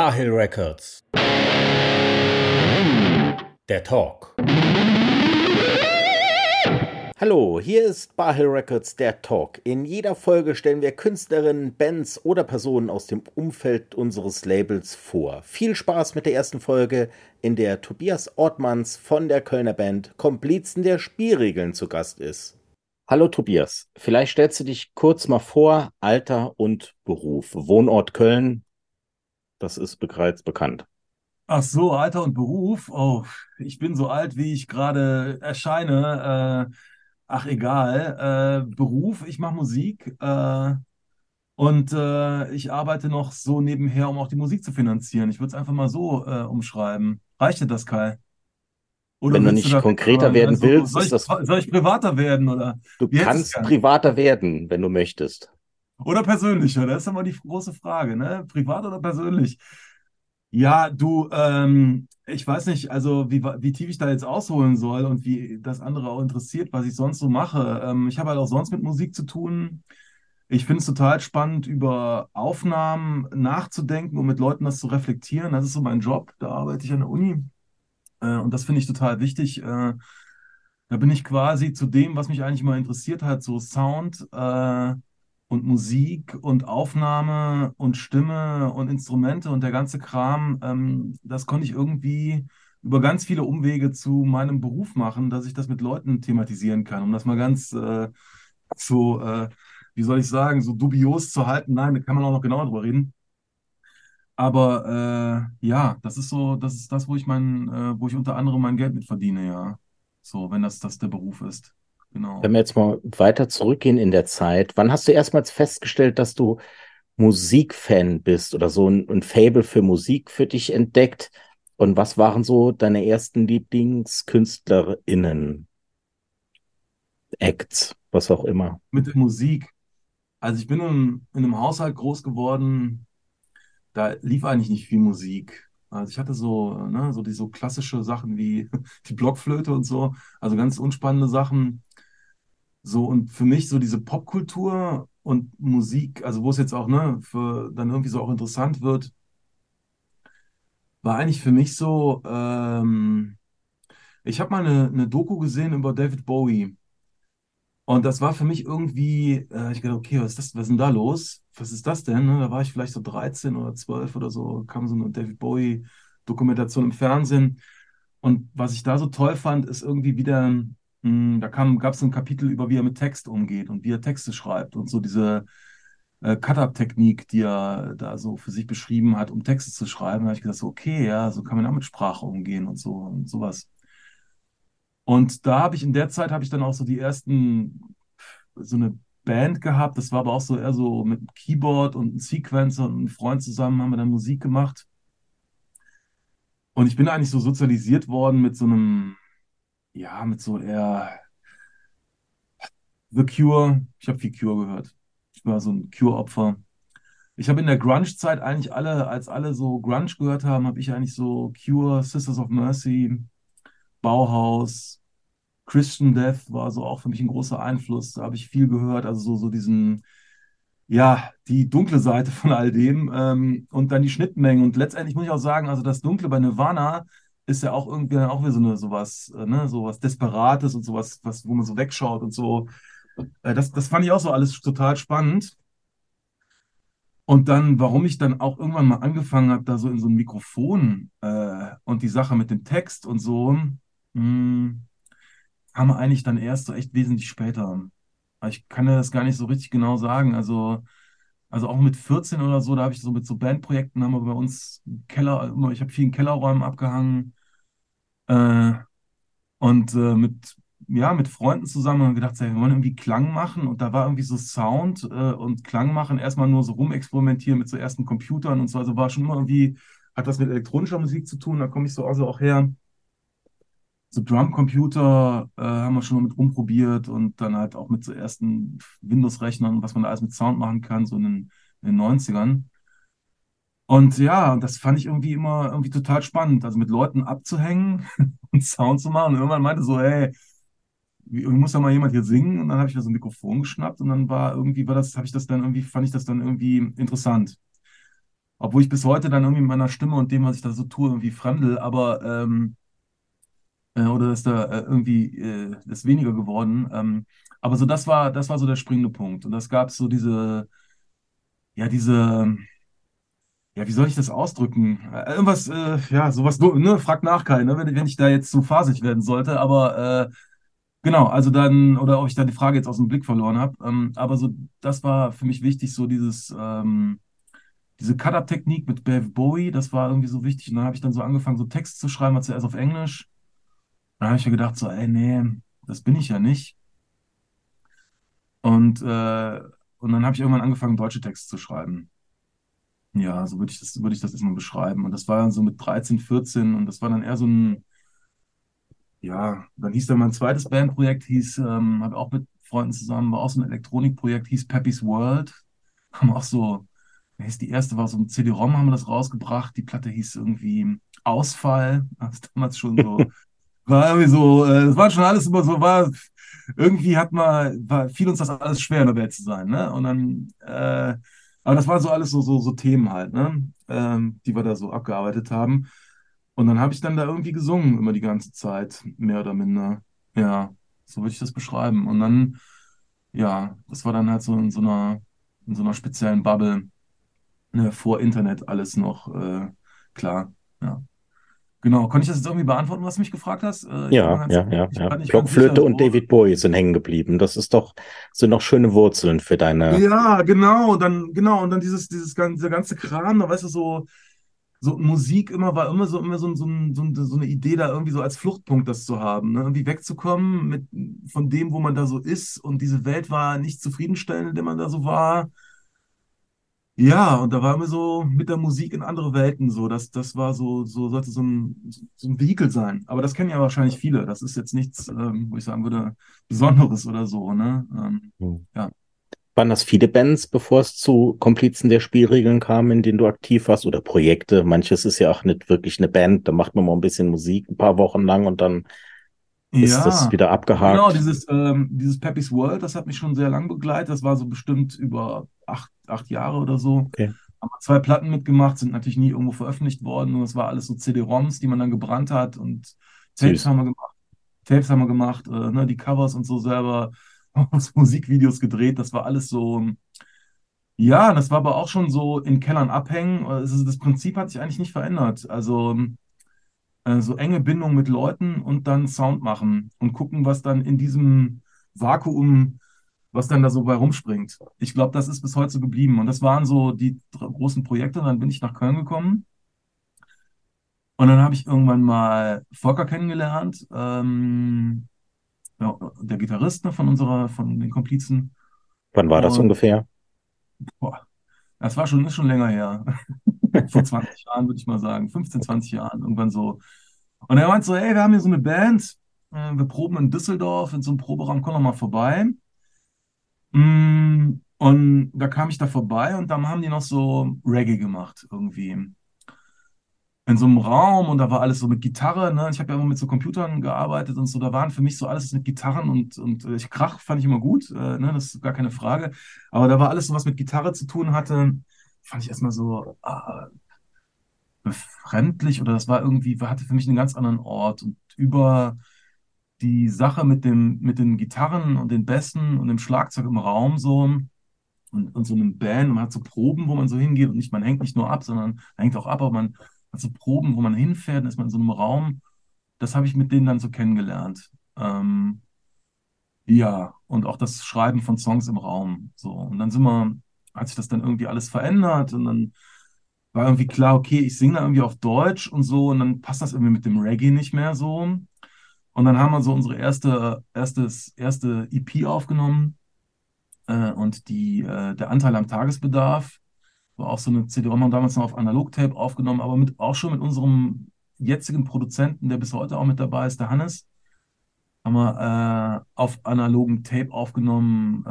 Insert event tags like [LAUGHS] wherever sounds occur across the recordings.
Barhill Records. Der Talk. Hallo, hier ist Barhill Records der Talk. In jeder Folge stellen wir Künstlerinnen, Bands oder Personen aus dem Umfeld unseres Labels vor. Viel Spaß mit der ersten Folge, in der Tobias Ortmanns von der Kölner Band Komplizen der Spielregeln zu Gast ist. Hallo Tobias, vielleicht stellst du dich kurz mal vor, Alter und Beruf. Wohnort Köln, das ist bereits bekannt. Ach so, Alter und Beruf. Oh, ich bin so alt, wie ich gerade erscheine. Äh, ach egal. Äh, Beruf, ich mache Musik äh, und äh, ich arbeite noch so nebenher, um auch die Musik zu finanzieren. Ich würde es einfach mal so äh, umschreiben. Reicht dir das, Kai? Oder Wenn du nicht du konkreter werden also, willst, soll ich, soll ich privater werden oder? Du kannst privater werden, wenn du möchtest. Oder persönlicher, das ist immer die große Frage, ne? Privat oder persönlich? Ja, du, ähm, ich weiß nicht, also wie, wie tief ich da jetzt ausholen soll und wie das andere auch interessiert, was ich sonst so mache. Ähm, ich habe halt auch sonst mit Musik zu tun. Ich finde es total spannend, über Aufnahmen nachzudenken und mit Leuten das zu reflektieren. Das ist so mein Job. Da arbeite ich an der Uni. Äh, und das finde ich total wichtig. Äh, da bin ich quasi zu dem, was mich eigentlich immer interessiert hat, so Sound äh, und Musik und Aufnahme und Stimme und Instrumente und der ganze Kram. Ähm, das konnte ich irgendwie über ganz viele Umwege zu meinem Beruf machen, dass ich das mit Leuten thematisieren kann, um das mal ganz äh, so, äh, wie soll ich sagen, so dubios zu halten. Nein, da kann man auch noch genauer drüber reden. Aber äh, ja, das ist so, das ist das, wo ich mein, äh, wo ich unter anderem mein Geld mit verdiene, ja. So, wenn das, das der Beruf ist. Genau. Wenn wir jetzt mal weiter zurückgehen in der Zeit, wann hast du erstmals festgestellt, dass du Musikfan bist oder so ein, ein Fable für Musik für dich entdeckt? Und was waren so deine ersten LieblingskünstlerInnen? Acts, was auch immer. Mit der Musik. Also ich bin in, in einem Haushalt groß geworden, da lief eigentlich nicht viel Musik. Also ich hatte so, ne, so die so klassische Sachen wie [LAUGHS] die Blockflöte und so, also ganz unspannende Sachen. So und für mich so diese Popkultur und Musik, also wo es jetzt auch ne, für dann irgendwie so auch interessant wird, war eigentlich für mich so, ähm, ich habe mal eine, eine Doku gesehen über David Bowie. Und das war für mich irgendwie, äh, ich dachte, okay, was ist das, was ist denn da los? Was ist das denn? Ne? Da war ich vielleicht so 13 oder 12 oder so, kam so eine David Bowie-Dokumentation im Fernsehen. Und was ich da so toll fand, ist irgendwie wieder, mh, hm, da gab es ein Kapitel über, wie er mit Text umgeht und wie er Texte schreibt und so diese äh, Cut-Up-Technik, die er da so für sich beschrieben hat, um Texte zu schreiben. Da habe ich gedacht, so, okay, ja, so kann man auch mit Sprache umgehen und so und sowas. Und da habe ich in der Zeit habe ich dann auch so die ersten, so eine Band gehabt. Das war aber auch so eher so mit einem Keyboard und einem Sequencer und einem Freund zusammen haben wir dann Musik gemacht. Und ich bin eigentlich so sozialisiert worden mit so einem, ja, mit so eher The Cure. Ich habe viel Cure gehört. Ich war so ein Cure-Opfer. Ich habe in der Grunge-Zeit eigentlich alle, als alle so Grunge gehört haben, habe ich eigentlich so Cure, Sisters of Mercy, Bauhaus, Christian Death war so auch für mich ein großer Einfluss. Da habe ich viel gehört, also so, so diesen, ja, die dunkle Seite von all dem ähm, und dann die Schnittmengen. Und letztendlich muss ich auch sagen, also das Dunkle bei Nirvana ist ja auch irgendwie auch wieder so eine sowas, äh, ne, sowas Desperates und sowas, was, wo man so wegschaut und so. Äh, das, das fand ich auch so alles total spannend. Und dann, warum ich dann auch irgendwann mal angefangen habe, da so in so ein Mikrofon äh, und die Sache mit dem Text und so, mh, hm, kam eigentlich dann erst so echt wesentlich später. Ich kann ja das gar nicht so richtig genau sagen. Also, also auch mit 14 oder so, da habe ich so mit so Bandprojekten, haben wir bei uns Keller, ich habe vielen Kellerräumen abgehangen. Äh, und äh, mit, ja, mit Freunden zusammen haben wir gedacht, wir wollen irgendwie Klang machen. Und da war irgendwie so Sound äh, und Klang machen, erstmal nur so rumexperimentieren mit so ersten Computern und so. Also war schon immer irgendwie, hat das mit elektronischer Musik zu tun, da komme ich so also auch her so Drumcomputer äh, haben wir schon mal mit rumprobiert und dann halt auch mit so ersten Windows-Rechnern, was man da alles mit Sound machen kann, so in den, in den 90ern. Und ja, das fand ich irgendwie immer irgendwie total spannend, also mit Leuten abzuhängen [LAUGHS] und Sound zu machen. Und irgendwann meinte so, hey, muss ja mal jemand hier singen. Und dann habe ich da so ein Mikrofon geschnappt und dann war irgendwie, war das, habe ich das dann irgendwie, fand ich das dann irgendwie interessant. Obwohl ich bis heute dann irgendwie mit meiner Stimme und dem, was ich da so tue, irgendwie fremdel, aber ähm, äh, oder ist da äh, irgendwie äh, ist weniger geworden. Ähm, aber so das war, das war so der springende Punkt. Und das gab so diese, ja, diese, ja, wie soll ich das ausdrücken? Äh, irgendwas, äh, ja, sowas, ne, fragt nach Kai, ne, wenn, wenn ich da jetzt zu phasig werden sollte, aber äh, genau, also dann, oder ob ich da die Frage jetzt aus dem Blick verloren habe, ähm, aber so, das war für mich wichtig, so dieses, ähm, diese Cut-Up-Technik mit Dave Bowie, das war irgendwie so wichtig. Und dann habe ich dann so angefangen, so Text zu schreiben, zuerst auf Englisch. Dann habe ich mir gedacht, so, ey, nee, das bin ich ja nicht. Und, äh, und dann habe ich irgendwann angefangen, deutsche Texte zu schreiben. Ja, so würde ich das, würde ich das erstmal beschreiben. Und das war dann so mit 13, 14 und das war dann eher so ein, ja, dann hieß dann mein zweites Bandprojekt, hieß, ähm, habe auch mit Freunden zusammen, war auch so ein Elektronikprojekt, hieß Peppy's World. [LAUGHS] Haben auch so, die erste war so ein CD-ROM, haben wir das rausgebracht. Die Platte hieß irgendwie Ausfall. [LAUGHS] Das damals schon so, [LAUGHS] war irgendwie so, äh, das war schon alles immer so, war, irgendwie hat man, war, fiel uns das alles schwer in der Welt zu sein, ne? Und dann, äh, aber das war so alles so, so, so Themen halt, ne? Ähm, die wir da so abgearbeitet haben. Und dann habe ich dann da irgendwie gesungen immer die ganze Zeit, mehr oder minder. Ja, so würde ich das beschreiben. Und dann, ja, das war dann halt so in so einer, in so einer speziellen Bubble, ne, vor Internet alles noch, äh, klar, ja. Genau, konnte ich das jetzt irgendwie beantworten, was du mich gefragt hast? Äh, ja, ja, ja, ja. Blockflöte und David Bowie sind hängen geblieben. Das ist doch, sind noch schöne Wurzeln für deine. Ja, genau, dann, genau, und dann dieses, dieses ganze, ganze Kram, da weißt du, so, so Musik immer war immer so, immer so, so, so, so eine Idee, da irgendwie so als Fluchtpunkt das zu haben, ne? irgendwie wegzukommen mit, von dem, wo man da so ist. Und diese Welt war nicht zufriedenstellend, in der man da so war. Ja, und da waren wir so mit der Musik in andere Welten so. Das, das war so, so sollte so ein, so ein Vehikel sein. Aber das kennen ja wahrscheinlich viele. Das ist jetzt nichts, ähm, wo ich sagen würde, Besonderes oder so, ne? Ähm, hm. ja. Waren das viele Bands, bevor es zu Komplizen der Spielregeln kam, in denen du aktiv warst? Oder Projekte? Manches ist ja auch nicht wirklich eine Band. Da macht man mal ein bisschen Musik ein paar Wochen lang und dann ist ja, das wieder abgehakt. Genau, dieses, ähm, dieses Peppy's World, das hat mich schon sehr lang begleitet. Das war so bestimmt über acht, acht Jahre oder so. Okay. Haben wir zwei Platten mitgemacht, sind natürlich nie irgendwo veröffentlicht worden. Und es war alles so CD-ROMs, die man dann gebrannt hat. Und Tapes Süß. haben wir gemacht. Tapes haben wir gemacht, äh, ne, die Covers und so selber, [LAUGHS] Musikvideos gedreht. Das war alles so. Ja, das war aber auch schon so in Kellern abhängen. Also das Prinzip hat sich eigentlich nicht verändert. Also äh, so enge Bindung mit Leuten und dann Sound machen und gucken, was dann in diesem Vakuum, was dann da so bei rumspringt. Ich glaube, das ist bis heute so geblieben. Und das waren so die großen Projekte. Und dann bin ich nach Köln gekommen. Und dann habe ich irgendwann mal Volker kennengelernt, ähm, ja, der Gitarrist ne, von unserer, von den Komplizen. Wann war das und, ungefähr? Boah, das war schon, ist schon länger her. [LAUGHS] Vor 20 Jahren, würde ich mal sagen. 15, 20 Jahren, irgendwann so. Und er meint so, hey, wir haben hier so eine Band, äh, wir proben in Düsseldorf, in so einem Proberaum, komm doch mal vorbei. Mm, und da kam ich da vorbei und dann haben die noch so Reggae gemacht, irgendwie. In so einem Raum und da war alles so mit Gitarre, ne? Ich habe ja immer mit so Computern gearbeitet und so, da waren für mich so alles mit Gitarren und, und äh, ich Krach fand ich immer gut, äh, ne? Das ist gar keine Frage. Aber da war alles so, was mit Gitarre zu tun hatte, fand ich erstmal so, ah, befremdlich oder das war irgendwie, hatte für mich einen ganz anderen Ort. Und über die Sache mit dem, mit den Gitarren und den Bässen und dem Schlagzeug im Raum so und, und so einem Band, man hat so Proben, wo man so hingeht und nicht, man hängt nicht nur ab, sondern man hängt auch ab, aber man hat so Proben, wo man hinfährt, dann ist man in so einem Raum. Das habe ich mit denen dann so kennengelernt. Ähm, ja, und auch das Schreiben von Songs im Raum. So. Und dann sind wir, hat sich das dann irgendwie alles verändert und dann war irgendwie klar, okay, ich singe da irgendwie auf Deutsch und so und dann passt das irgendwie mit dem Reggae nicht mehr so. Und dann haben wir so unsere erste, erstes, erste EP aufgenommen äh, und die, äh, der Anteil am Tagesbedarf war auch so eine CD-ROM, haben damals noch auf Analog-Tape aufgenommen, aber mit, auch schon mit unserem jetzigen Produzenten, der bis heute auch mit dabei ist, der Hannes, haben wir äh, auf analogen Tape aufgenommen,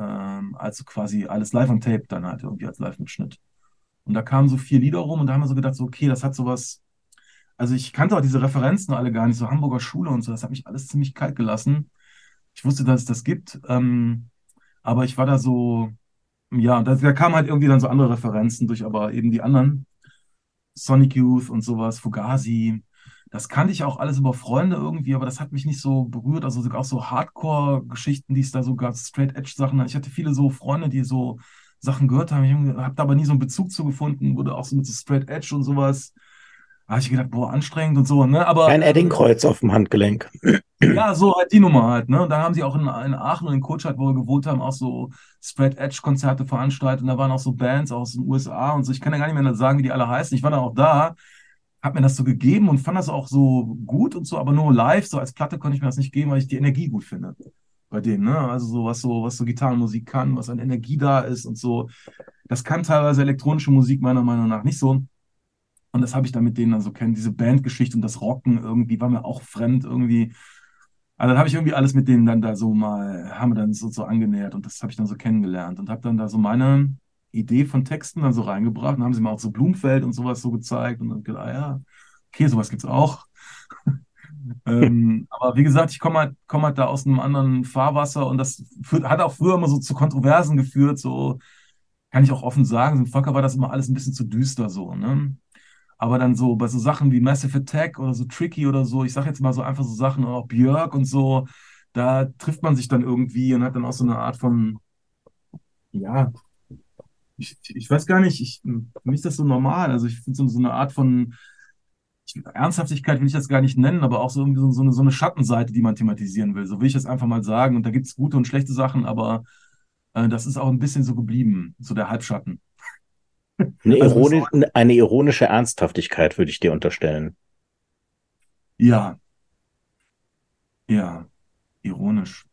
also quasi alles live on Tape dann halt irgendwie als Live-Mitschnitt. Und da kamen so vier Lieder rum und da haben wir so gedacht, so, okay, das hat sowas. Also ich kannte auch diese Referenzen alle gar nicht, so Hamburger Schule und so, das hat mich alles ziemlich kalt gelassen. Ich wusste, dass es das gibt, ähm, aber ich war da so, ja, da, da kamen halt irgendwie dann so andere Referenzen durch, aber eben die anderen. Sonic Youth und sowas, Fugazi. Das kannte ich auch alles über Freunde irgendwie, aber das hat mich nicht so berührt. Also auch so Hardcore-Geschichten, die es da so gab, Straight-Edge-Sachen. Ich hatte viele so Freunde, die so Sachen gehört haben. Ich habe da aber nie so einen Bezug zu gefunden, wurde auch so mit so Straight-Edge und sowas. Da habe ich gedacht, boah, anstrengend und so, ne? Aber, Ein Eddingkreuz auf dem Handgelenk. [CLEARS THROAT] Ja, so halt die Nummer halt, ne? Und dann haben sie auch in, in Aachen und in Kurstadt, wo wir gewohnt haben, auch so Straight-Edge-Konzerte veranstaltet. Und da waren auch so Bands aus den USA und so. Ich kann ja gar nicht mehr sagen, wie die alle heißen. Ich war dann auch da habe mir das so gegeben und fand das auch so gut und so, aber nur live, so als Platte konnte ich mir das nicht geben, weil ich die Energie gut finde bei denen, ne? Also so was so, was so Gitarrenmusik kann, was an Energie da ist und so. Das kann teilweise elektronische Musik meiner Meinung nach nicht so. Und das habe ich dann mit denen dann so kennen. Diese Bandgeschichte und das Rocken irgendwie war mir auch fremd irgendwie. Also dann habe ich irgendwie alles mit denen dann da so mal, haben wir dann so, so angenähert und das habe ich dann so kennengelernt und habe dann da so meine Idee von Texten dann so reingebracht. Dann haben sie mir auch so Blumfeld und sowas so gezeigt und dann gedacht, ah ja, okay, sowas gibt es auch. [LAUGHS] ähm, aber wie gesagt, ich komme halt, komm halt da aus einem anderen Fahrwasser und das führt, hat auch früher immer so zu Kontroversen geführt, so kann ich auch offen sagen. Im Volker war das immer alles ein bisschen zu düster so, ne? Aber dann so bei so Sachen wie Massive Attack oder so Tricky oder so, ich sag jetzt mal so einfach so Sachen, auch Björk und so, da trifft man sich dann irgendwie und hat dann auch so eine Art von, ja, ich, ich weiß gar nicht, ich, für mich ist das so normal. Also ich finde so, so eine Art von ich, Ernsthaftigkeit will ich das gar nicht nennen, aber auch so, so, so, eine, so eine Schattenseite, die man thematisieren will. So will ich das einfach mal sagen. Und da gibt es gute und schlechte Sachen, aber äh, das ist auch ein bisschen so geblieben, so der Halbschatten. Eine, also, ironi eine ironische Ernsthaftigkeit würde ich dir unterstellen. Ja. Ja. Ironisch.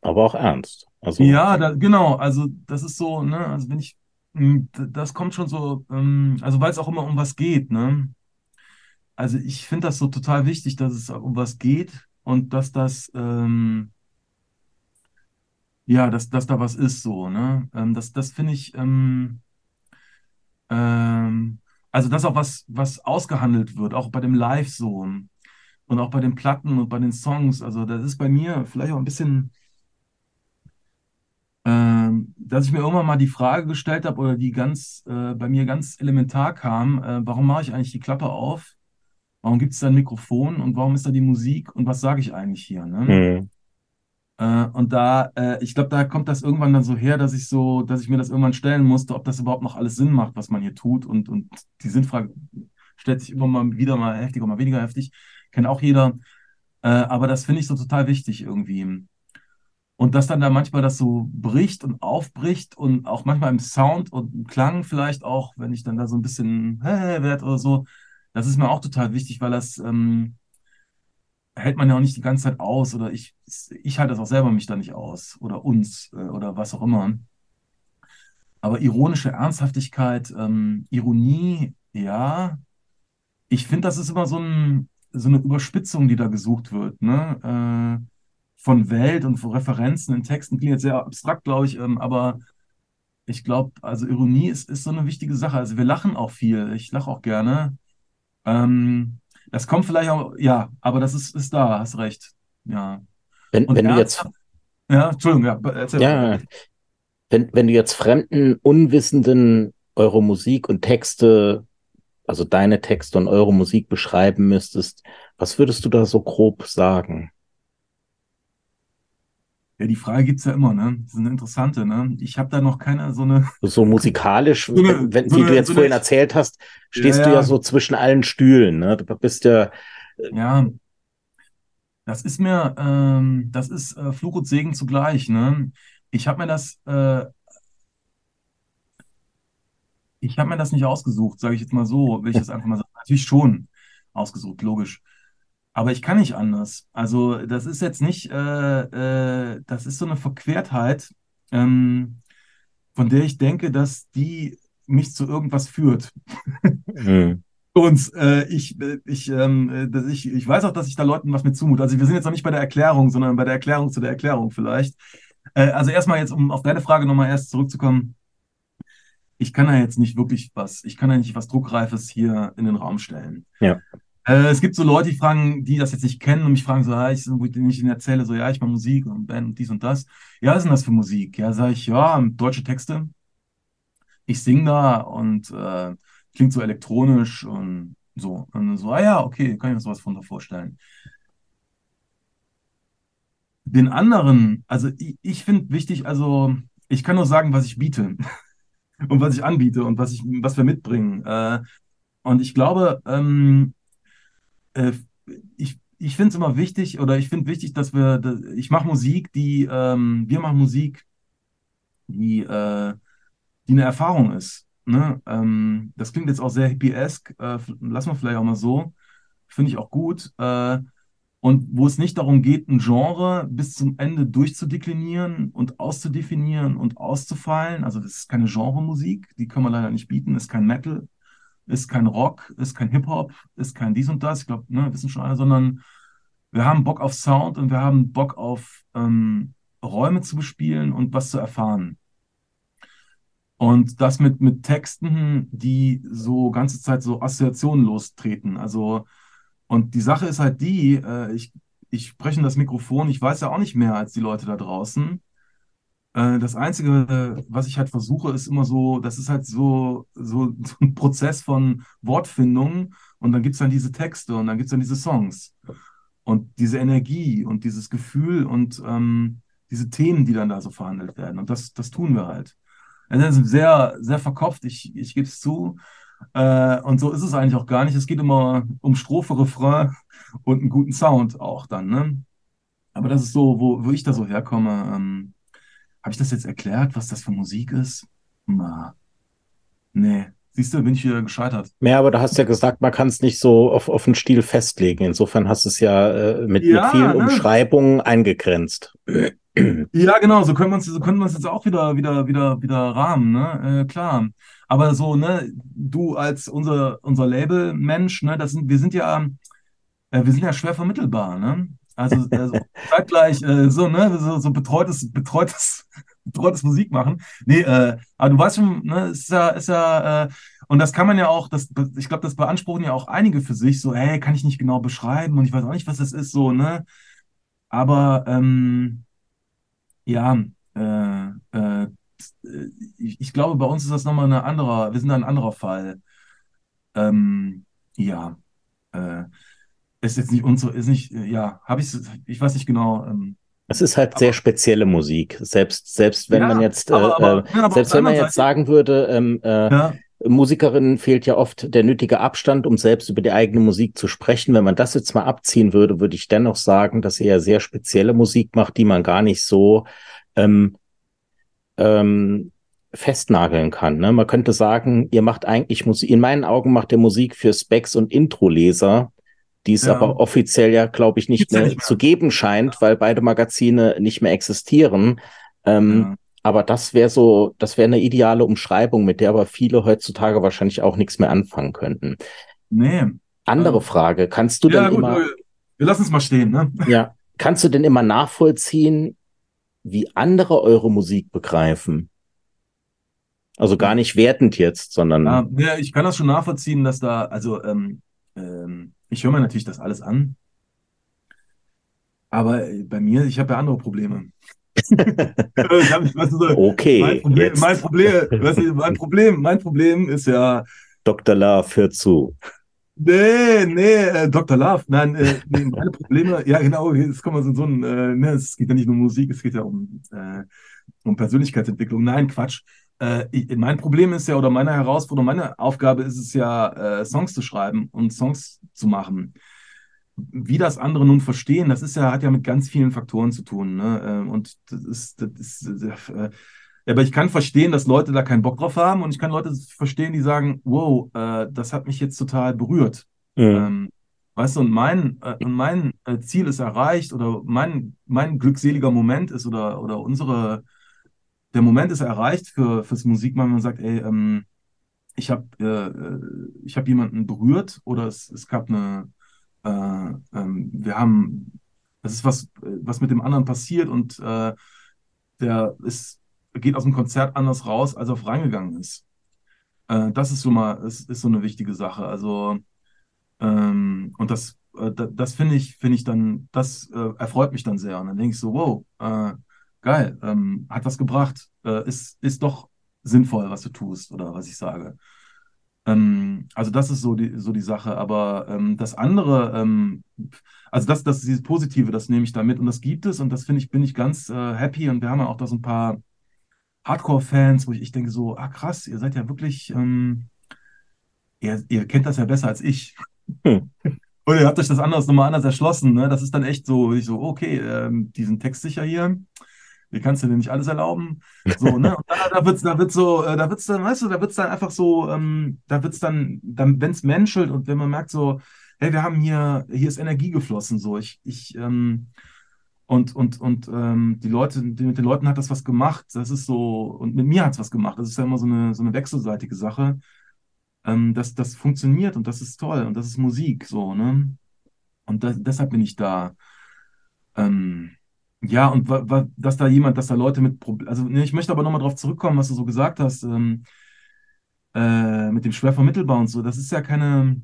Aber auch ernst. Also, ja, da, genau. Also das ist so, ne, also wenn ich hm, das kommt schon so, ähm, also weil es auch immer um was geht, ne? Also ich finde das so total wichtig, dass es um was geht und dass das, ähm, ja, dass, dass da was ist so, ne? Ähm, das das finde ich, ähm, ähm, also dass auch was, was ausgehandelt wird, auch bei dem Live so und auch bei den Platten und bei den Songs. Also das ist bei mir vielleicht auch ein bisschen ähm, dass ich mir irgendwann mal die Frage gestellt habe oder die ganz äh, bei mir ganz elementar kam, äh, warum mache ich eigentlich die Klappe auf? Warum gibt es da ein Mikrofon und warum ist da die Musik und was sage ich eigentlich hier? Ne? Mhm. Äh, und da, äh, ich glaube, da kommt das irgendwann dann so her, dass ich so, dass ich mir das irgendwann stellen musste, ob das überhaupt noch alles Sinn macht, was man hier tut. Und, und die Sinnfrage stellt sich immer mal wieder mal heftiger, mal weniger heftig. Kennt auch jeder. Äh, aber das finde ich so total wichtig irgendwie. Und dass dann da manchmal das so bricht und aufbricht und auch manchmal im Sound und im Klang vielleicht auch, wenn ich dann da so ein bisschen hä, werde oder so, das ist mir auch total wichtig, weil das ähm, hält man ja auch nicht die ganze Zeit aus oder ich, ich halte das auch selber mich da nicht aus oder uns äh, oder was auch immer. Aber ironische Ernsthaftigkeit, ähm, Ironie, ja. Ich finde, das ist immer so, ein, so eine Überspitzung, die da gesucht wird. Ne? Äh, von Welt und von Referenzen in Texten klingt jetzt sehr abstrakt, glaube ich, ähm, aber ich glaube, also Ironie ist, ist so eine wichtige Sache. Also wir lachen auch viel. Ich lache auch gerne. Ähm, das kommt vielleicht auch, ja, aber das ist, ist da, hast recht. Ja. Wenn, wenn du jetzt. Ja, Entschuldigung, ja, erzähl ja, wenn, wenn du jetzt fremden, Unwissenden eure Musik und Texte, also deine Texte und eure Musik beschreiben müsstest, was würdest du da so grob sagen? Ja, die Frage gibt es ja immer, ne? Das ist eine interessante, ne? Ich habe da noch keine so eine. So musikalisch, so eine, wenn, so wie eine, du jetzt so vorhin eine, erzählt hast, stehst ja, du ja so zwischen allen Stühlen, ne? Du bist ja. Äh, ja. Das ist mir, ähm, das ist äh, Fluch und Segen zugleich, ne? Ich habe mir das, äh, ich habe mir das nicht ausgesucht, sage ich jetzt mal so, will ich das einfach mal sagen. Natürlich schon ausgesucht, logisch. Aber ich kann nicht anders. Also das ist jetzt nicht, äh, äh, das ist so eine Verquertheit, ähm, von der ich denke, dass die mich zu irgendwas führt. Mhm. [LAUGHS] Und äh, ich, ich, ähm, ich, ich weiß auch, dass ich da Leuten was mit zumute. Also wir sind jetzt noch nicht bei der Erklärung, sondern bei der Erklärung zu der Erklärung vielleicht. Äh, also erstmal jetzt, um auf deine Frage nochmal erst zurückzukommen. Ich kann da jetzt nicht wirklich was, ich kann da nicht was Druckreifes hier in den Raum stellen. Ja. Äh, es gibt so Leute, die fragen, die das jetzt nicht kennen und mich fragen so, ja, ich, wo ich ihnen erzähle, so, ja, ich mache Musik und Band und dies und das. Ja, was ist denn das für Musik? Ja, sage ich, ja, deutsche Texte. Ich singe da und äh, klingt so elektronisch und so. Und so, ah ja, okay, kann ich mir sowas von vorstellen. Den anderen, also ich, ich finde wichtig, also ich kann nur sagen, was ich biete [LAUGHS] und was ich anbiete und was ich, was wir mitbringen. Äh, und ich glaube, ähm, äh, ich, ich finde es immer wichtig oder ich finde wichtig, dass wir, ich mache Musik, die, ähm, wir machen Musik, die, äh, die eine Erfahrung ist. Ne? Ähm, das klingt jetzt auch sehr hippiesk, äh, lassen wir vielleicht auch mal so. Finde ich auch gut. Äh, und wo es nicht darum geht, ein Genre bis zum Ende durchzudeklinieren und auszudefinieren und auszufallen. Also das ist keine Genremusik, die kann man leider nicht bieten, ist kein Metal, ist kein Rock, ist kein Hip-Hop, ist kein dies und das, ich glaube, ne, wissen schon alle, sondern wir haben Bock auf Sound und wir haben Bock auf ähm, Räume zu bespielen und was zu erfahren. Und das mit, mit Texten, die so ganze Zeit so Assoziationen lostreten. Also, und die Sache ist halt die, äh, ich, ich spreche in das Mikrofon, ich weiß ja auch nicht mehr als die Leute da draußen. Äh, das Einzige, was ich halt versuche, ist immer so, das ist halt so, so, [LAUGHS] so ein Prozess von Wortfindung und dann gibt es dann diese Texte und dann gibt es dann diese Songs. Und diese Energie und dieses Gefühl und ähm, diese Themen, die dann da so verhandelt werden. Und das, das tun wir halt. Es ist sehr, sehr verkopft, ich, ich gebe es zu. Äh, und so ist es eigentlich auch gar nicht. Es geht immer um Strophe, Refrain und einen guten Sound auch dann. Ne? Aber das ist so, wo, wo ich da so herkomme. Ähm, habe ich das jetzt erklärt, was das für Musik ist? Na, nee. Siehst du, bin ich wieder gescheitert. Ja, aber du hast ja gesagt, man kann es nicht so auf, auf den Stil festlegen. Insofern hast du es ja äh, mit, ja, mit vielen ne? Umschreibungen eingegrenzt. Ja, genau, so können wir uns, so können wir uns jetzt auch wieder, wieder, wieder, wieder rahmen, ne? Äh, klar. Aber so, ne, du als unser, unser Label-Mensch, ne, das sind, wir sind ja, äh, wir sind ja schwer vermittelbar, ne? Also, also zeitgleich äh, so, ne, so, so betreutes, betreutes, [LAUGHS] betreutes Musik machen. Nee, äh, aber du weißt schon, ne, ist ja, ist ja, äh, und das kann man ja auch, das, ich glaube, das beanspruchen ja auch einige für sich, so, hey, kann ich nicht genau beschreiben und ich weiß auch nicht, was das ist, so, ne? Aber ähm, ja, äh, äh, ich, ich, glaube, bei uns ist das nochmal eine andere, wir sind ein anderer Fall. Ähm, ja, äh, ist jetzt nicht unsere, ist nicht, ja, habe ich, ich weiß nicht genau. Ähm, es ist halt aber, sehr spezielle Musik. Selbst, selbst wenn ja, man jetzt, äh, aber, äh, ja, selbst wenn man jetzt Seite, sagen würde, ähm, äh, ja. Musikerinnen fehlt ja oft der nötige Abstand, um selbst über die eigene Musik zu sprechen. Wenn man das jetzt mal abziehen würde, würde ich dennoch sagen, dass er sehr spezielle Musik macht, die man gar nicht so ähm, ähm, festnageln kann. Ne? Man könnte sagen, ihr macht eigentlich Musik, in meinen Augen macht ihr Musik für Specs und Introleser, die es ja. aber offiziell ja, glaube ich, nicht mehr, nicht mehr, zu geben scheint, weil beide Magazine nicht mehr existieren. Ähm, ja. Aber das wäre so, das wäre eine ideale Umschreibung, mit der aber viele heutzutage wahrscheinlich auch nichts mehr anfangen könnten. Nee. Andere ähm, Frage, kannst du denn gut, immer. Wir lassen es mal stehen, ne? Ja. Kannst du denn immer nachvollziehen, wie andere eure Musik begreifen? Also gar nicht wertend jetzt, sondern. Ja, ja ich kann das schon nachvollziehen, dass da, also ähm, ähm, ich höre mir natürlich das alles an. Aber bei mir, ich habe ja andere Probleme. [LAUGHS] weißt du, okay. Mein Problem, mein Problem, weißt du, mein Problem, mein Problem ist ja. Dr. Love hört zu. Nee, nee, äh, Dr. Love, nein, äh, nee, meine Probleme, ja genau, jetzt kommen wir so ein, äh, ne, es geht ja nicht nur um Musik, es geht ja um, äh, um Persönlichkeitsentwicklung. Nein, Quatsch. Äh, ich, mein Problem ist ja, oder meine Herausforderung, meine Aufgabe ist es ja, äh, Songs zu schreiben und Songs zu machen wie das andere nun verstehen, das ist ja, hat ja mit ganz vielen Faktoren zu tun. Ne? Ähm, und das ist, das ist äh, aber ich kann verstehen, dass Leute da keinen Bock drauf haben und ich kann Leute verstehen, die sagen, wow, äh, das hat mich jetzt total berührt. Mhm. Ähm, weißt du, und mein, äh, und mein äh, Ziel ist erreicht oder mein, mein glückseliger Moment ist oder, oder unsere, der Moment ist erreicht für, fürs Musikmachen, wenn man sagt, ey, ähm, ich habe äh, ich hab jemanden berührt oder es, es gab eine, äh, ähm, wir haben, das ist was, was mit dem anderen passiert und äh, der ist, geht aus dem Konzert anders raus, als er reingegangen ist. Äh, das ist so mal, ist, ist so eine wichtige Sache. Also, ähm, und das, äh, das, finde ich, finde ich dann, das äh, erfreut mich dann sehr. Und dann denke ich so, wow, äh, geil, ähm, hat was gebracht, ist, ist doch sinnvoll, was du tust oder was ich sage. Ähm, also das ist so die, so die Sache. Aber ähm, das andere, ähm, also das, das dieses Positive, das nehme ich da mit und das gibt es und das finde ich, bin ich ganz äh, happy und wir haben ja auch da so ein paar Hardcore-Fans, wo ich, ich denke so, ah krass, ihr seid ja wirklich, ähm, ihr, ihr kennt das ja besser als ich. [LAUGHS] Hm. Und ihr habt euch das anders nochmal anders erschlossen. Ne? Das ist dann echt so, ich so, okay, ähm, diesen Text sicher hier. Wie kannst du dir nicht alles erlauben? So, ne? Und da, da wird's, da wird so, äh, da wird's dann, weißt du, da wird's dann einfach so, ähm, da wird's dann, dann wenn es menschelt und wenn man merkt so, hey, wir haben hier, hier ist Energie geflossen, so, ich, ich, ähm, und, und, und ähm, die Leute, die, mit den Leuten hat das was gemacht, das ist so, und mit mir hat es was gemacht, das ist ja immer so eine, so eine wechselseitige Sache. Ähm, das, das funktioniert und das ist toll und das ist Musik, so, ne? Und das, deshalb bin ich da. Ähm, ja, und dass da jemand, dass da Leute mit Problemen, also ne, ich möchte aber nochmal darauf zurückkommen, was du so gesagt hast, ähm, äh, mit dem schwer vermittelbar und so. Das ist ja keine,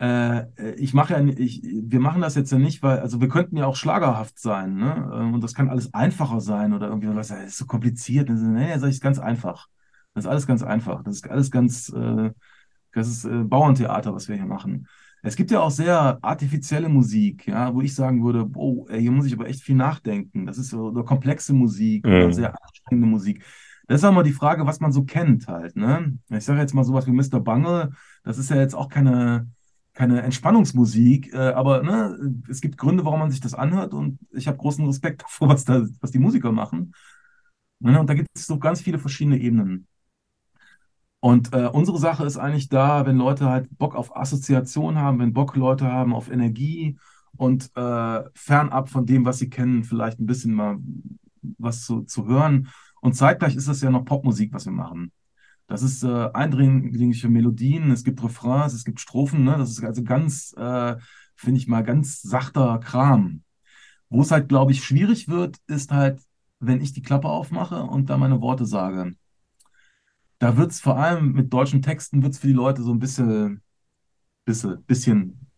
äh, ich mache ja, ich, wir machen das jetzt ja nicht, weil, also wir könnten ja auch schlagerhaft sein, ne? Und das kann alles einfacher sein oder irgendwie was, das ist so kompliziert. Nee, sag ich, ist ganz einfach. Das ist alles ganz einfach. Das ist alles ganz, äh, das ist äh, Bauerntheater, was wir hier machen. Es gibt ja auch sehr artifizielle Musik, ja, wo ich sagen würde, oh, hier muss ich aber echt viel nachdenken. Das ist so eine komplexe Musik mhm. oder sehr anstrengende Musik. Das ist auch mal die Frage, was man so kennt halt, ne? Ich sage jetzt mal sowas wie Mr. Bungle, das ist ja jetzt auch keine, keine Entspannungsmusik, äh, aber ne, es gibt Gründe, warum man sich das anhört und ich habe großen Respekt [LAUGHS] davor, was, da, was die Musiker machen. Ne? Und da gibt es so ganz viele verschiedene Ebenen. Und äh, unsere Sache ist eigentlich da, wenn Leute halt Bock auf Assoziation haben, wenn Bock Leute haben auf Energie und äh, fernab von dem, was sie kennen, vielleicht ein bisschen mal was zu, zu hören. Und zeitgleich ist das ja noch Popmusik, was wir machen. Das ist äh, eindringliche Melodien, es gibt Refrains, es gibt Strophen, ne? Das ist also ganz, äh, finde ich mal, ganz sachter Kram. Wo es halt, glaube ich, schwierig wird, ist halt, wenn ich die Klappe aufmache und da meine Worte sage da wird es vor allem mit deutschen Texten wird es für die Leute so ein bisschen, bisschen, bisschen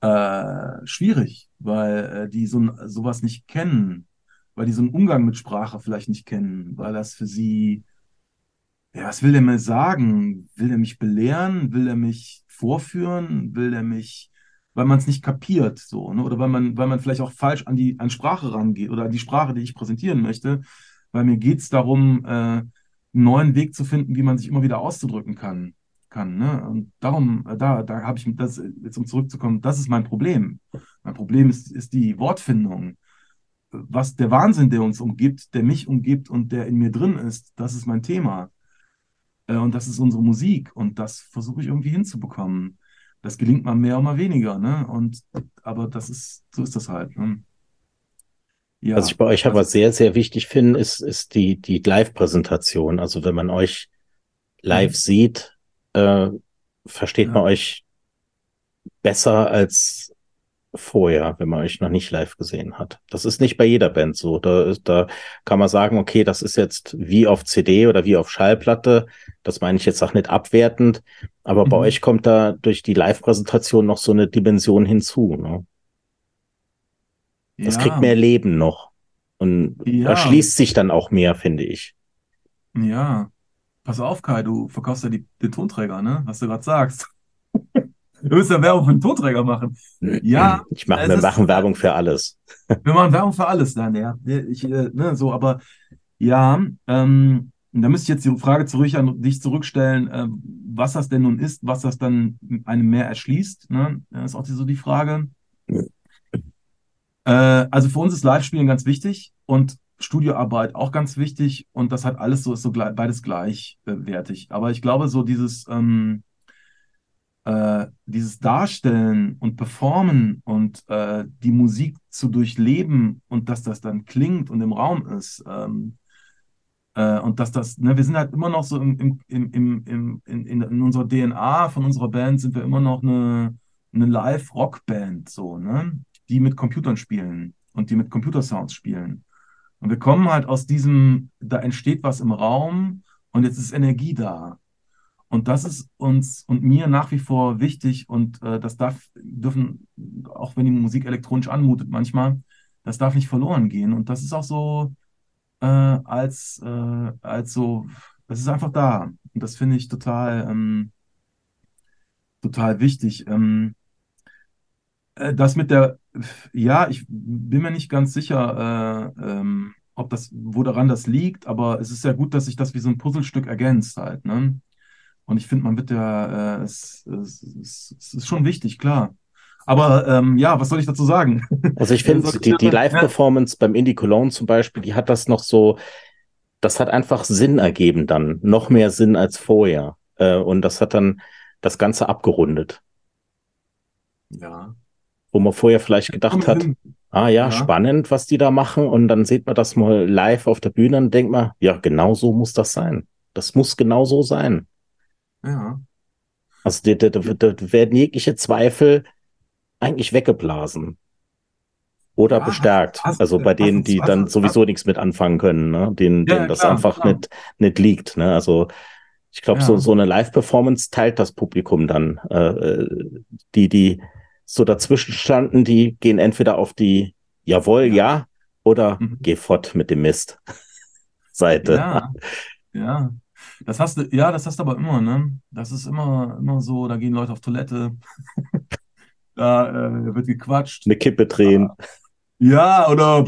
äh, schwierig, weil äh, die so sowas nicht kennen, weil die so einen Umgang mit Sprache vielleicht nicht kennen, weil das für sie, ja, was will der mir sagen? Will er mich belehren? Will er mich vorführen? Will er mich, weil man es nicht kapiert, so, ne? Oder weil man, weil man vielleicht auch falsch an die an Sprache rangeht oder an die Sprache, die ich präsentieren möchte, weil mir geht es darum, äh, einen neuen Weg zu finden, wie man sich immer wieder auszudrücken kann. kann ne? Und darum, äh, da, da habe ich das, jetzt um zurückzukommen, das ist mein Problem. Mein Problem ist, ist die Wortfindung. Was der Wahnsinn, der uns umgibt, der mich umgibt und der in mir drin ist, das ist mein Thema. Äh, und das ist unsere Musik. Und das versuche ich irgendwie hinzubekommen. Das gelingt mal mehr oder mal weniger, ne? Und aber das ist, so ist das halt. Ne? Ja, Was ich bei euch aber also, sehr, sehr wichtig finde, ist, ist die, die Live-Präsentation. Also wenn man euch live mhm. sieht, äh, versteht ja. man euch besser als vorher, wenn man euch noch nicht live gesehen hat. Das ist nicht bei jeder Band so. Da, da kann man sagen, okay, das ist jetzt wie auf CD oder wie auf Schallplatte. Das meine ich jetzt auch nicht abwertend. Aber mhm. bei euch kommt da durch die Live-Präsentation noch so eine Dimension hinzu. Ne? Das ja. kriegt mehr Leben noch. Und ja. erschließt sich dann auch mehr, finde ich. Ja. Pass auf, Kai, du verkaufst ja die, den Tonträger, ne? Was du gerade sagst. [LAUGHS] Du willst ja Werbung für den Tonträger machen. Ja. Ich mach, wir machen Werbung für alles. Wir machen Werbung für alles, dann, ja. Ich, äh, ne, so, aber ja, ähm, da müsste ich jetzt die Frage zurück an dich zurückstellen, äh, was das denn nun ist, was das dann einem mehr erschließt. Ne? Das ist auch so die Frage. Äh, also für uns ist Live-Spielen ganz wichtig und Studioarbeit auch ganz wichtig und das hat alles so, ist so beides gleichwertig. Aber ich glaube, so dieses, ähm, äh, dieses Darstellen und Performen und äh, die Musik zu durchleben und dass das dann klingt und im Raum ist. Ähm, äh, und dass das, ne, wir sind halt immer noch so im, im, im, im, in, in, in unserer DNA von unserer Band sind wir immer noch eine, eine Live-Rock-Band, so, ne? Die mit Computern spielen und die mit Computersounds spielen. Und wir kommen halt aus diesem, da entsteht was im Raum und jetzt ist Energie da. Und das ist uns und mir nach wie vor wichtig und äh, das darf, dürfen, auch wenn die Musik elektronisch anmutet manchmal, das darf nicht verloren gehen. Und das ist auch so äh, als, äh, als so, das ist einfach da. Und das finde ich total, ähm, total wichtig. Ähm, äh, das mit der, ja, ich bin mir nicht ganz sicher, äh, ähm, ob das, wo daran das liegt, aber es ist ja gut, dass sich das wie so ein Puzzlestück ergänzt halt, ne? Und ich finde, man wird ja, äh, es, es, es, es ist schon wichtig, klar. Aber ähm, ja, was soll ich dazu sagen? Also ich finde, [LAUGHS] die, die Live-Performance beim Indie Cologne zum Beispiel, die hat das noch so, das hat einfach Sinn ergeben dann, noch mehr Sinn als vorher. Äh, und das hat dann das Ganze abgerundet. Ja. Wo man vorher vielleicht gedacht hat, ah ja, ja, spannend, was die da machen. Und dann sieht man das mal live auf der Bühne und denkt man, ja, genau so muss das sein. Das muss genau so sein. Ja. Also da, da, da werden jegliche Zweifel eigentlich weggeblasen. Oder ja, bestärkt. Hast, also bei denen, die dann hast, sowieso nichts mit anfangen können, ne? denen, ja, denen das klar, einfach klar. Nicht, nicht liegt. Ne? Also ich glaube, ja. so, so eine Live-Performance teilt das Publikum dann. Äh, äh, die, die so dazwischen standen, die gehen entweder auf die Jawohl, ja, ja oder mhm. geh fort mit dem Mist [LAUGHS] Seite. Ja, ja. Das hast du, ja, das hast du aber immer, ne? Das ist immer, immer so, da gehen Leute auf Toilette, [LAUGHS] da äh, wird gequatscht. Eine Kippe drehen. Ja, oder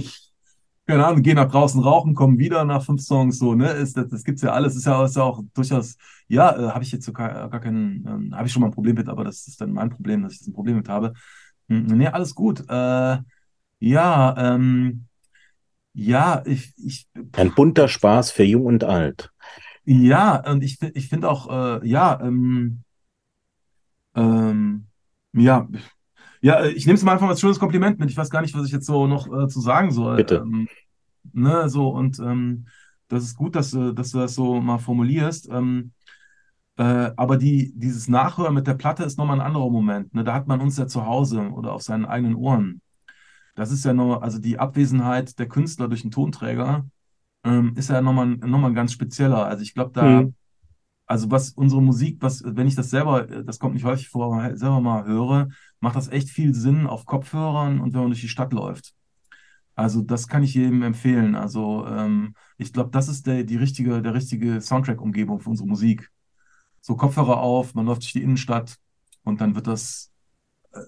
keine Ahnung, gehen nach draußen rauchen, kommen wieder nach fünf Songs, so, ne? Ist, das, das gibt's ja alles, ist ja, ist ja auch durchaus, ja, äh, habe ich jetzt so gar, gar keinen, ähm, habe ich schon mal ein Problem mit, aber das ist dann mein Problem, dass ich das ein Problem mit habe. Hm, nee, alles gut. Äh, ja, ähm, ja, ich, ich. Ein bunter Spaß für Jung und Alt. Ja, und ich, ich finde auch, äh, ja, ähm, ähm, ja, ja, ich nehme es mal einfach als schönes Kompliment mit. Ich weiß gar nicht, was ich jetzt so noch äh, zu sagen soll. Bitte. Ähm, ne, so, und ähm, das ist gut, dass, du, dass du das so mal formulierst. Ähm, äh, aber die, dieses Nachhören mit der Platte ist nochmal ein anderer Moment. Ne? Da hat man uns ja zu Hause oder auf seinen eigenen Ohren. Das ist ja nur, also die Abwesenheit der Künstler durch den Tonträger ähm, ist ja nochmal noch mal ganz spezieller. Also ich glaube, da, mhm. Also was unsere Musik, was, wenn ich das selber, das kommt nicht häufig vor, selber mal höre, macht das echt viel Sinn auf Kopfhörern und wenn man durch die Stadt läuft. Also das kann ich jedem empfehlen. Also ähm, ich glaube, das ist der, die richtige, der richtige Soundtrack-Umgebung für unsere Musik. So Kopfhörer auf, man läuft durch die Innenstadt und dann wird das äh,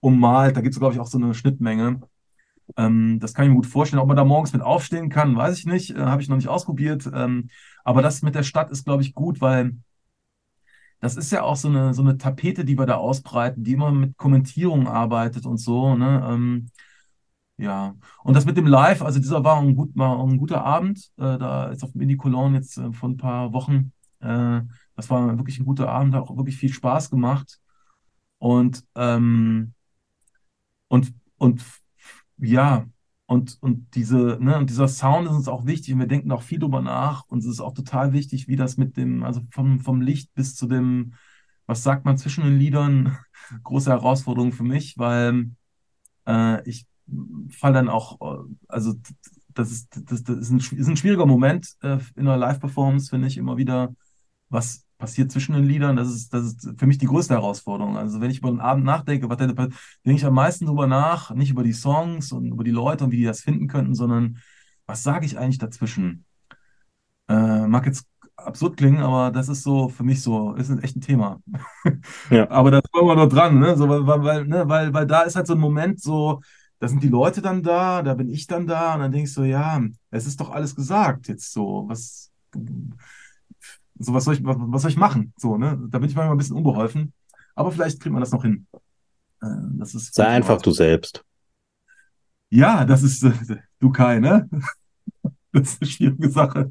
ummalt. Da gibt es, glaube ich, auch so eine Schnittmenge. Ähm, das kann ich mir gut vorstellen. Ob man da morgens mit aufstehen kann, weiß ich nicht. Äh, Habe ich noch nicht ausprobiert. Ähm, aber das mit der Stadt ist, glaube ich, gut, weil das ist ja auch so eine, so eine Tapete, die wir da ausbreiten, die immer mit Kommentierung arbeitet und so. Ne? Ähm, ja, und das mit dem Live, also dieser war ein, gut, war ein guter Abend, äh, da ist auf dem Indie Cologne jetzt äh, vor ein paar Wochen. Äh, das war wirklich ein guter Abend, hat auch wirklich viel Spaß gemacht. Und, ähm, und, und ja, und, und, diese, ne, und dieser Sound ist uns auch wichtig und wir denken auch viel drüber nach. Und es ist auch total wichtig, wie das mit dem, also vom, vom Licht bis zu dem, was sagt man zwischen den Liedern, [LAUGHS] große Herausforderung für mich, weil äh, ich fall dann auch, also das ist, das, das ist, ein, ist ein schwieriger Moment äh, in einer Live-Performance, finde ich, immer wieder, was passiert zwischen den Liedern. Das ist, das ist für mich die größte Herausforderung. Also wenn ich über den Abend nachdenke, was denke ich am meisten drüber nach, nicht über die Songs und über die Leute und wie die das finden könnten, sondern was sage ich eigentlich dazwischen? Äh, mag jetzt absurd klingen, aber das ist so für mich so, ist ein echt ein Thema. [LAUGHS] Ja. aber da wollen wir noch dran, ne? So, weil, weil, ne? weil, weil da ist halt so ein Moment so, da sind die Leute dann da, da bin ich dann da und dann denke ich so, ja, es ist doch alles gesagt jetzt so, was so, was soll ich, was, was soll ich machen? So, ne? Da bin ich manchmal ein bisschen unbeholfen. Aber vielleicht kriegt man das noch hin. Äh, das ist Sei einfach du selbst. Ja, das ist äh, [LAUGHS] du Kai, ne? [LAUGHS] Das ist eine schwierige Sache.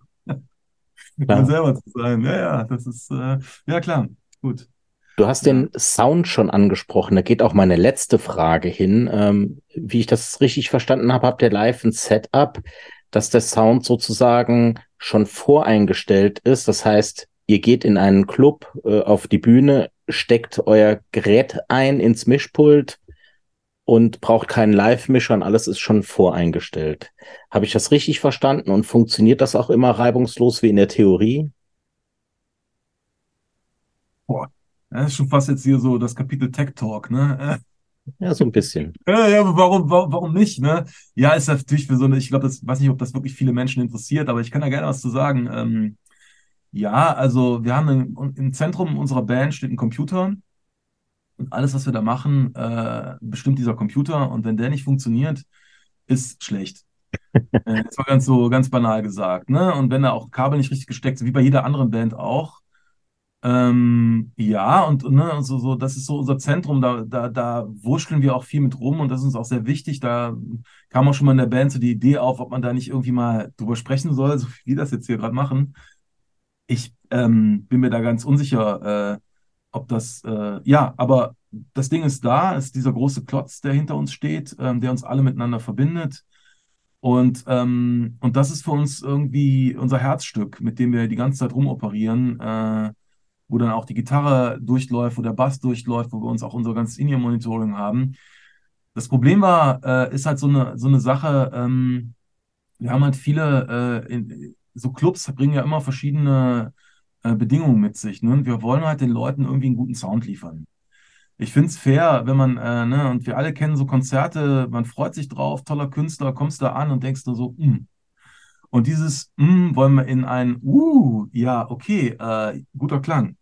Man selber zu sein. Ja, ja, das ist, äh, ja klar, gut. Du hast den Sound schon angesprochen. Da geht auch meine letzte Frage hin. Ähm, wie ich das richtig verstanden habe, habt ihr live ein Setup, dass der Sound sozusagen schon voreingestellt ist. Das heißt, ihr geht in einen Club äh, auf die Bühne, steckt euer Gerät ein ins Mischpult und braucht keinen Live-Mischer und alles ist schon voreingestellt. Habe ich das richtig verstanden und funktioniert das auch immer reibungslos wie in der Theorie? Boah, das ist schon fast jetzt hier so das Kapitel Tech Talk, ne? Ja, so ein bisschen. Ja, ja, warum, warum, warum nicht, ne? Ja, ist natürlich für so eine, ich glaube, das weiß nicht, ob das wirklich viele Menschen interessiert, aber ich kann da gerne was zu sagen. Ähm, Ja, also wir haben ein, im Zentrum unserer Band steht ein Computer und alles, was wir da machen, äh, bestimmt dieser Computer und wenn der nicht funktioniert, ist schlecht. [LAUGHS] äh, das war ganz so ganz banal gesagt, ne? Und wenn da auch Kabel nicht richtig gesteckt sind, wie bei jeder anderen Band auch, ähm, ja, und, ne, so, so, das ist so unser Zentrum, da, da, da wurschteln wir auch viel mit rum und das ist uns auch sehr wichtig. Da kam auch schon mal in der Band so die Idee auf, ob man da nicht irgendwie mal drüber sprechen soll, so wie wir das jetzt hier gerade machen. Ich ähm, bin mir da ganz unsicher, äh, ob das, äh, ja, aber das Ding ist da, ist dieser große Klotz, der hinter uns steht, ähm, der uns alle miteinander verbindet. Und, ähm, und das ist für uns irgendwie unser Herzstück, mit dem wir die ganze Zeit rumoperieren. Äh, wo dann auch die Gitarre durchläuft, wo der Bass durchläuft, wo wir uns auch unser ganzes In-Ear-Monitoring haben. Das Problem war, äh, ist halt so eine, so eine Sache, ähm, wir haben halt viele, äh, in, so Clubs bringen ja immer verschiedene äh, Bedingungen mit sich. Ne? Und wir wollen halt den Leuten irgendwie einen guten Sound liefern. Ich finde es fair, wenn man, äh, ne, und wir alle kennen so Konzerte, man freut sich drauf, toller Künstler, kommst da an und denkst nur so, mh, hm, und dieses mm, wollen wir in ein uh, ja, okay, äh, guter Klang.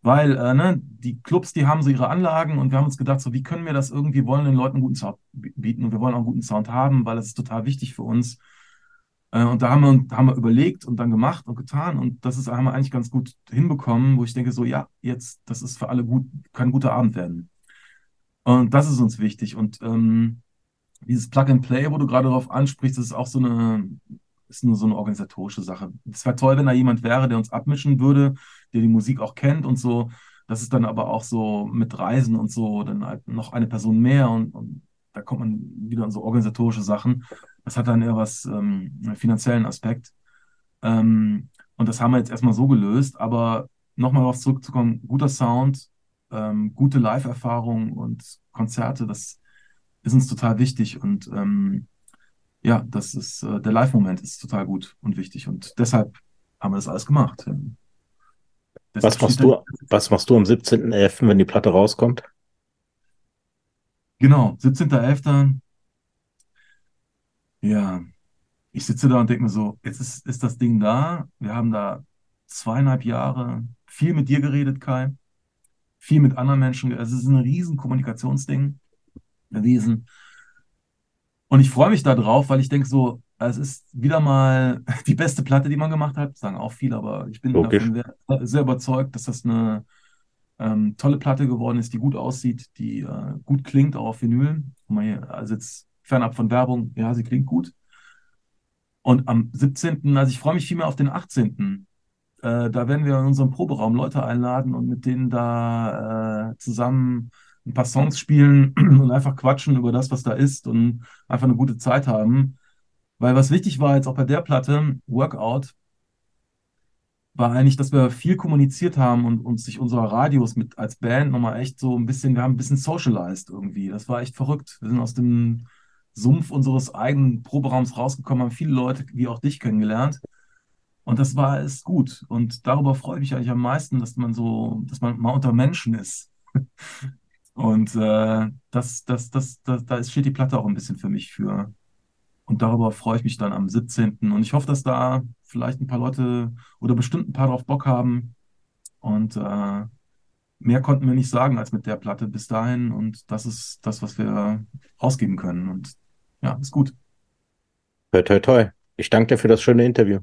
Weil äh, ne, die Clubs, die haben so ihre Anlagen und wir haben uns gedacht, so wie können wir das irgendwie, wollen den Leuten einen guten Sound bieten und wir wollen auch einen guten Sound haben, weil das ist total wichtig für uns. Äh, und da haben wir, haben wir überlegt und dann gemacht und getan und das ist, haben wir eigentlich ganz gut hinbekommen, wo ich denke, so ja, jetzt, das ist für alle gut, kann ein guter Abend werden. Und das ist uns wichtig. Und ähm, dieses Plug and Play, wo du gerade darauf ansprichst, das ist auch so eine, ist nur so eine organisatorische Sache. Es wäre toll, wenn da jemand wäre, der uns abmischen würde, der die Musik auch kennt und so. Das ist dann aber auch so mit Reisen und so, dann halt noch eine Person mehr und, und da kommt man wieder an so organisatorische Sachen. Das hat dann eher was, ähm, finanziellen Aspekt. Ähm, und das haben wir jetzt erstmal so gelöst, aber nochmal darauf zurückzukommen, guter Sound, ähm, gute Live-Erfahrung und Konzerte, das ist uns total wichtig und ähm, ja, das ist, äh, der Live-Moment ist total gut und wichtig und deshalb haben wir das alles gemacht. Was machst, du, was machst du am 17.11., wenn die Platte rauskommt? Genau, 17.11. Ja, ich sitze da und denke mir so, jetzt ist, ist das Ding da. Wir haben da zweieinhalb Jahre viel mit dir geredet, Kai. Viel mit anderen Menschen. Es ist ein riesen Kommunikationsding gewesen. Und ich freue mich da drauf, weil ich denke so, es ist wieder mal [LAUGHS] die beste Platte, die man gemacht hat. Sagen auch viele, aber ich bin Logisch. davon sehr, sehr, überzeugt, dass das eine ähm, tolle Platte geworden ist, die gut aussieht, die äh, gut klingt, auch auf Vinyl. Also jetzt fernab von Werbung, ja, sie klingt gut. Und am 17., also ich freue mich viel mehr auf den 18. Äh, da werden wir in unserem Proberaum Leute einladen und mit denen da äh, zusammen ein paar Songs spielen [CLEARS THROAT] und einfach quatschen über das, was da ist und einfach eine gute Zeit haben. Weil was wichtig war jetzt auch bei der Platte, Workout, war eigentlich, dass wir viel kommuniziert haben und uns sich unserer Radios mit als Band nochmal echt so ein bisschen, wir haben ein bisschen socialized irgendwie. Das war echt verrückt. Wir sind aus dem Sumpf unseres eigenen Proberaums rausgekommen, haben viele Leute wie auch dich kennengelernt. Und das war es gut. Und darüber freue ich mich eigentlich am meisten, dass man so, dass man mal unter Menschen ist. [LAUGHS] Und äh, das, das, das, das, da steht die Platte auch ein bisschen für mich für. Und darüber freue ich mich dann am 17. Und ich hoffe, dass da vielleicht ein paar Leute oder bestimmt ein paar drauf Bock haben. Und äh, mehr konnten wir nicht sagen als mit der Platte bis dahin. Und das ist das, was wir ausgeben können. Und ja, ist gut. Toi, toi, toi. Ich danke dir für das schöne Interview.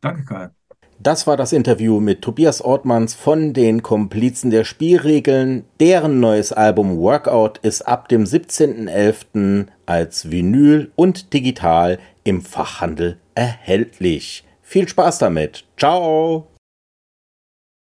Danke, Kai. Das war das Interview mit Tobias Ortmanns von den Komplizen der Spielregeln. Deren neues Album Workout ist ab dem 17.11. als Vinyl und digital im Fachhandel erhältlich. Viel Spaß damit. Ciao!